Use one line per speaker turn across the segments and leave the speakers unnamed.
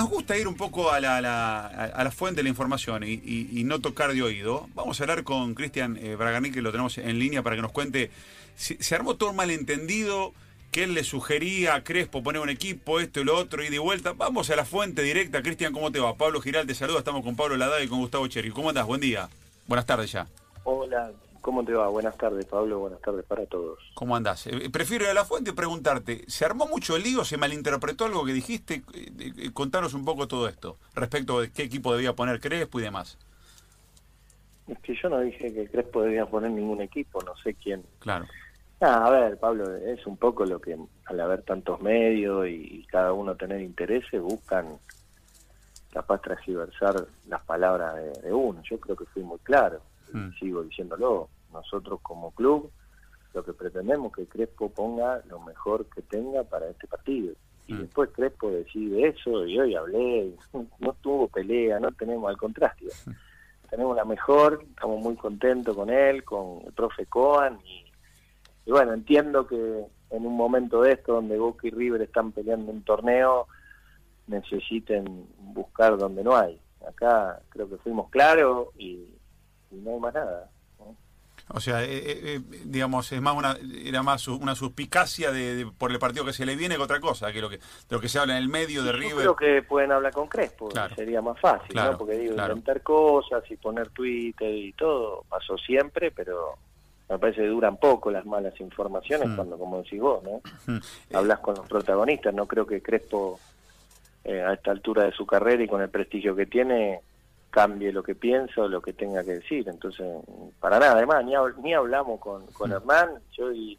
nos gusta ir un poco a la, fuente de la información y, no tocar de oído. Vamos a hablar con Cristian eh, que lo tenemos en línea para que nos cuente. Si- se armó todo un malentendido que él le sugería a Crespo poner un equipo, esto y lo otro, y de vuelta. Vamos a la fuente directa. Cristian, ¿cómo te va? Pablo Giral te saluda. Estamos con Pablo Ladada y con Gustavo Cherry. ¿Cómo andás? Buen día. Buenas tardes ya.
Hola, ¿cómo te va? Buenas tardes, Pablo. Buenas tardes para todos.
¿Cómo andás? Eh, prefiero ir a la fuente y preguntarte, ¿se armó mucho el lío? ¿Se malinterpretó algo que dijiste? Eh, eh, contanos un poco todo esto, respecto de qué equipo debía poner Crespo y demás.
Es que yo no dije que Crespo debía poner ningún equipo, no sé quién.
Claro.
Ah, a ver, Pablo, es un poco lo que al haber tantos medios y, y cada uno tener intereses, buscan capaz transgiversar las palabras de, de uno. Yo creo que fui muy claro,
Mm.
sigo diciéndolo. Nosotros como club lo que pretendemos es que Crespo ponga lo mejor que tenga para este partido. Y
Mm.
después Crespo decide eso y hoy hablé, no tuvo pelea, no tenemos al contrario. Tenemos la mejor, estamos muy contentos con él, con el profe Coan y, y bueno, entiendo que en un momento de esto donde Boca y River están peleando un torneo, necesiten buscar donde no hay. Acá creo que fuimos claros y, y no hay más nada. ¿no?
O sea, eh, eh, eh, digamos, es más una, era más una suspicacia de, de- por el partido que se le viene que otra cosa, que lo que, de lo que se habla en el medio de
Yo
River.
creo que pueden hablar con Crespo,
Claro.
sería más fácil,
Claro,
¿no? Porque digo,
claro.
inventar cosas y poner Twitter y todo, pasó siempre, pero me parece que duran poco las malas informaciones
Mm.
cuando, como decís vos, ¿no?
Mm.
Hablas con los protagonistas, no creo que Crespo eh, a esta altura de su carrera y con el prestigio que tiene cambie lo que piensa o lo que tenga que decir. Entonces, para nada, además, ni, ni hablamos con, con
Mm.
Hernán, yo di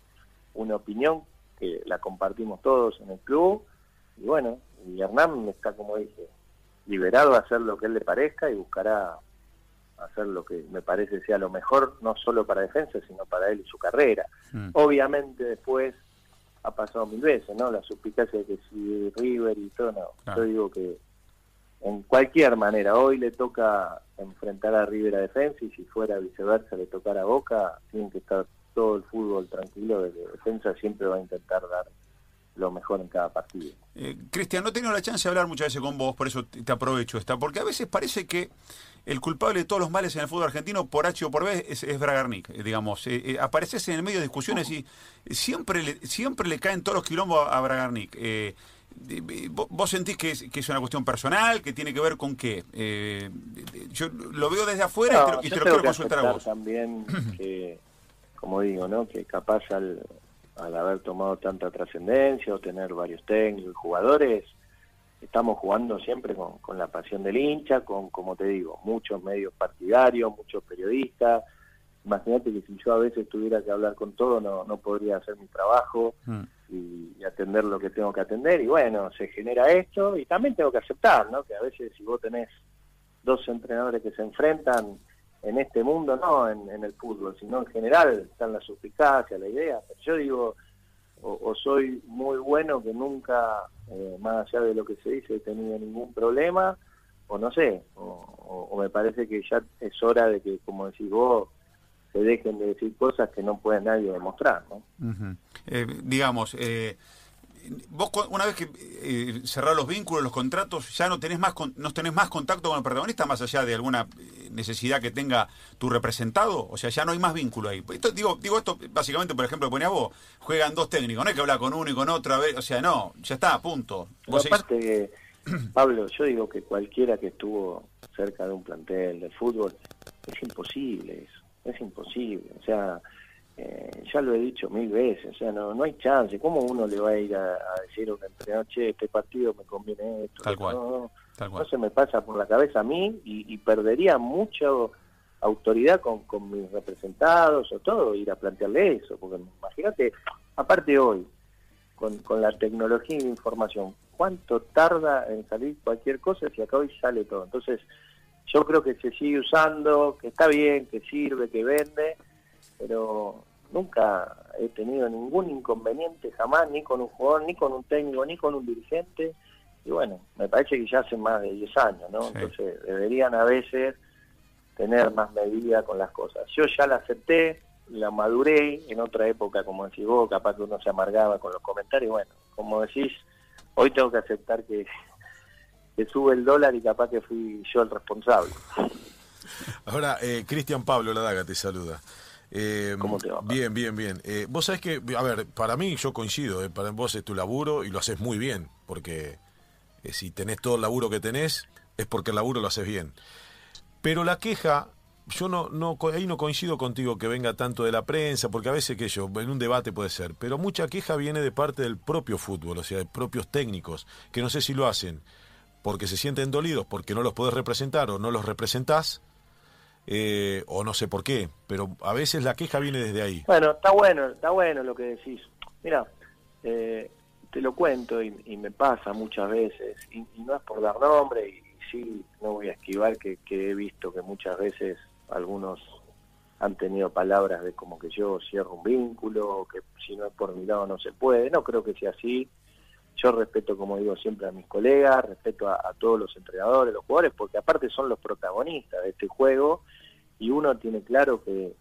una opinión que la compartimos todos en el club, y bueno, y Hernán está, como dije, liberado a hacer lo que él le parezca y buscará hacer lo que me parece sea lo mejor, no solo para defensa, sino para él y su carrera.
Mm.
Obviamente después ha pasado mil veces, ¿no? La suspicacia de que si River y todo, no.
Claro.
Yo digo que en cualquier manera, hoy le toca enfrentar a River defensa y si fuera viceversa le tocara a Boca, tienen que estar todo el fútbol tranquilo de defensa siempre va a intentar dar lo mejor en cada partido.
Eh, Cristian, no he tenido la chance de hablar muchas veces con vos, por eso te aprovecho esta, porque a veces parece que el culpable de todos los males en el fútbol argentino, por H o por B, es, Bragarnik, eh, digamos. Eh, eh, apareces en el medio de discusiones y siempre le, siempre le caen todos los quilombos a, a Bragarnik. ¿Vos sentís que es, que es una cuestión personal, que tiene que ver con qué? Eh, yo lo veo desde afuera y te y te lo quiero consultar a vos.
también que, como digo, ¿no? que capaz al, al haber tomado tanta trascendencia o tener varios técnicos y jugadores, estamos jugando siempre con, con la pasión del hincha, con, como te digo, muchos medios partidarios, muchos periodistas. Imagínate que si yo a veces tuviera que hablar con todo, no, no podría hacer mi trabajo
Mm.
y, y atender lo que tengo que atender. Y bueno, se genera esto y también tengo que aceptar, ¿no? Que a veces si vos tenés dos entrenadores que se enfrentan en este mundo, no en, en el fútbol, sino en general, están la suspicacia, la idea. Pero yo digo, o, o soy muy bueno que nunca, eh, más allá de lo que se dice, he tenido ningún problema, o no sé, o, o- o me parece que ya es hora de que, como decís vos, se dejen de decir cosas que no puede nadie demostrar, ¿no?
Eh, digamos, eh, vos una vez que eh, cerrás los vínculos, los contratos, ya no tenés más con- no tenés más contacto con el protagonista más allá de alguna eh, necesidad que tenga tu representado, o sea, ya no hay más vínculo ahí. Esto, digo, digo esto básicamente, por ejemplo, ponías vos, juegan dos técnicos, no hay que hablar con uno y con otro, a ver, o sea, no, ya está, punto. Seguís-
aparte, Pablo, yo digo que cualquiera que estuvo cerca de un plantel de fútbol, es imposible eso, es imposible. O sea, eh, ya lo he dicho mil veces, o sea, no, no hay chance. ¿Cómo uno le va a ir a, a decir a un entrenador, che, este partido me conviene esto?
Tal cual,
No, no,
tal
no
cual.
se me pasa por la cabeza a mí y, y perdería mucha autoridad con, con mis representados o todo, ir a plantearle eso, porque imagínate, aparte hoy, con, con la tecnología y la información, ¿cuánto tarda en salir cualquier cosa si acá hoy sale todo? Entonces, yo creo que se sigue usando, que está bien, que sirve, que vende, pero nunca he tenido ningún inconveniente jamás, ni con un jugador, ni con un técnico, ni con un dirigente, y bueno, me parece que ya hace más de 10 años, ¿no?
Sí.
Entonces, deberían a veces tener más medida con las cosas. Yo ya la acepté, la maduré, en otra época, como decís vos, capaz que uno se amargaba con los comentarios, bueno, como decís, hoy tengo que aceptar que, que sube el dólar y capaz que fui yo el responsable.
Ahora, eh, Cristian Pablo Ladaga te saluda.
Eh, ¿Cómo te va?
Bien, bien, bien. Eh, vos sabés que, a ver, para mí yo coincido, para vos es tu laburo y lo haces muy bien, porque si tenés todo el laburo que tenés, es porque el laburo lo haces bien. Pero la queja, yo no, no, ahí no coincido contigo que venga tanto de la prensa, porque a veces que yo, en un debate puede ser, pero mucha queja viene de parte del propio fútbol, o sea, de propios técnicos, que no sé si lo hacen porque se sienten dolidos, porque no los podés representar o no los representás, eh, o no sé por qué, pero a veces la queja viene desde ahí.
Bueno, está bueno, está bueno lo que decís. Mira, eh, te lo cuento y, me pasa muchas veces, y, y, no es por dar nombre, y, sí, no voy a esquivar que, que, he visto que muchas veces algunos han tenido palabras de como que yo cierro un vínculo, que si no es por mi lado no se puede, no creo que sea así. Yo respeto, como digo siempre, a mis colegas, respeto a, todos los entrenadores, los jugadores, porque aparte son los protagonistas de este juego y uno tiene claro que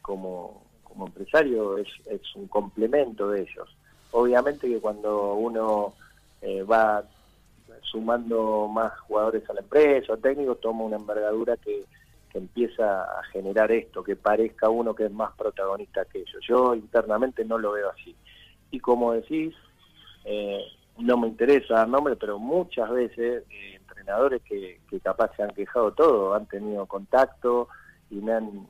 como, como empresario es, es un complemento de ellos. Obviamente que cuando uno eh, va sumando más jugadores a la empresa o técnicos, toma una envergadura que, que, empieza a generar esto, que parezca uno que es más protagonista que ellos. Yo internamente no lo veo así. Y como decís, eh, no me interesa dar nombre, pero muchas veces eh, entrenadores que, que capaz se han quejado todo, han tenido contacto, y me han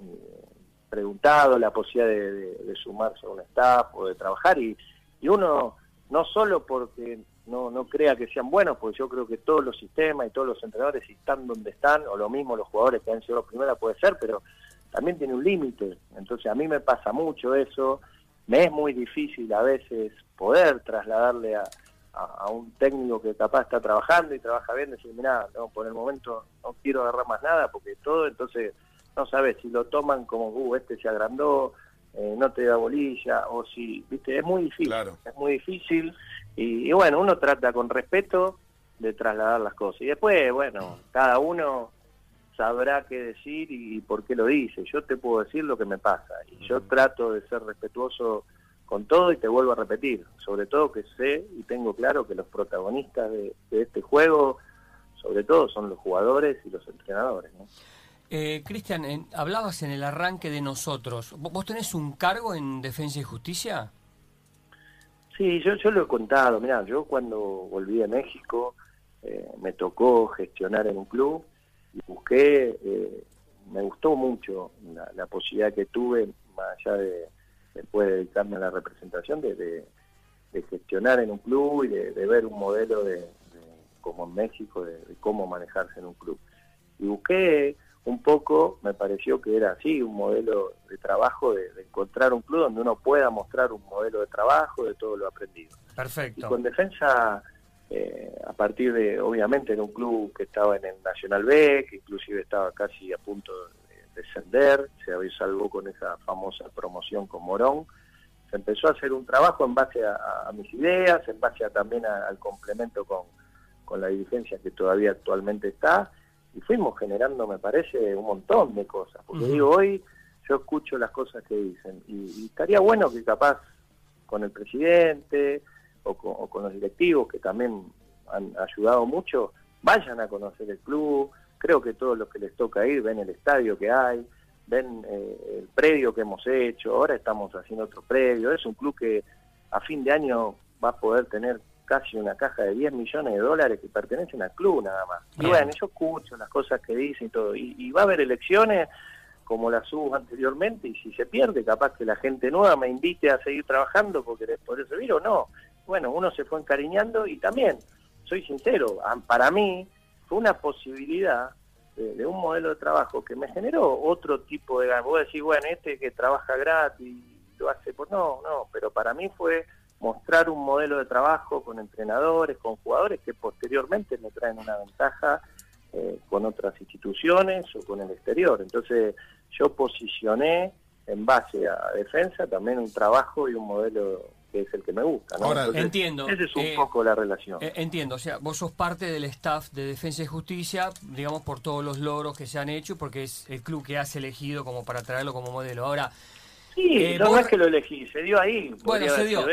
eh, preguntado la posibilidad de, de, sumarse a un staff o de trabajar y, y uno no solo porque no, no crea que sean buenos, porque yo creo que todos los sistemas y todos los entrenadores están donde están, o lo mismo los jugadores que han sido los primeros puede ser, pero también tiene un límite. Entonces a mí me pasa mucho eso, me es muy difícil a veces poder trasladarle a, a, a, un técnico que capaz está trabajando y trabaja bien, decir, mira, no, por el momento no quiero agarrar más nada porque todo, entonces no sabes si lo toman como, uh, este se agrandó, eh, no te da bolilla, o si, viste, es muy difícil,
claro.
es muy difícil, y, y, bueno, uno trata con respeto de trasladar las cosas, y después, bueno, cada uno sabrá qué decir y, y por qué lo dice, yo te puedo decir lo que me pasa, y yo trato de ser respetuoso con todo y te vuelvo a repetir, sobre todo que sé y tengo claro que los protagonistas de, de este juego, sobre todo son los jugadores y los entrenadores. ¿no?
Eh, Cristian, hablabas en el arranque de nosotros. ¿Vos tenés un cargo en Defensa y Justicia?
Sí, yo, yo lo he contado. Mira, yo cuando volví de México eh, me tocó gestionar en un club y busqué, eh, me gustó mucho la, la, posibilidad que tuve, más allá de después de dedicarme a la representación, de, de, de gestionar en un club y de, de ver un modelo de, como en México, de, cómo manejarse en un club. Y busqué un poco, me pareció que era así, un modelo de trabajo, de, de, encontrar un club donde uno pueda mostrar un modelo de trabajo de todo lo aprendido.
Perfecto.
Y con defensa, eh, a partir de, obviamente, en un club que estaba en el Nacional B, que inclusive estaba casi a punto de descender, se salvó con esa famosa promoción con Morón, se empezó a hacer un trabajo en base a, a mis ideas, en base a, también a, al complemento con, con la dirigencia que todavía actualmente está, y fuimos generando, me parece, un montón de cosas. Porque uh -huh. digo, hoy yo escucho las cosas que dicen y, y, estaría bueno que capaz con el presidente o con, o con, los directivos que también han ayudado mucho, vayan a conocer el club. Creo que todos los que les toca ir ven el estadio que hay, ven eh, el predio que hemos hecho, ahora estamos haciendo otro predio. Es un club que a fin de año va a poder tener casi una caja de 10 millones de dólares que pertenecen al club nada más. Y bueno, yo escucho las cosas que dicen y todo. Y, y, va a haber elecciones como las hubo anteriormente y si se pierde, capaz que la gente nueva me invite a seguir trabajando porque por eso servir o no. Bueno, uno se fue encariñando y también, soy sincero, para mí fue una posibilidad de, un modelo de trabajo que me generó otro tipo de ganas. Voy a decir, bueno, este que trabaja gratis lo hace por... No, no, pero para mí fue mostrar un modelo de trabajo con entrenadores, con jugadores que posteriormente me traen una ventaja eh, con otras instituciones o con el exterior. Entonces yo posicioné en base a defensa también un trabajo y un modelo que es el que me gusta. ¿no?
Ahora, Entonces, entiendo.
Esa es un eh, poco la relación.
Eh, entiendo, o sea, vos sos parte del staff de Defensa y Justicia, digamos, por todos los logros que se han hecho, porque es el club que has elegido como para traerlo como modelo. Ahora,
Sí, eh, no, vos... es que lo elegí, se dio ahí.
Bueno, se dio.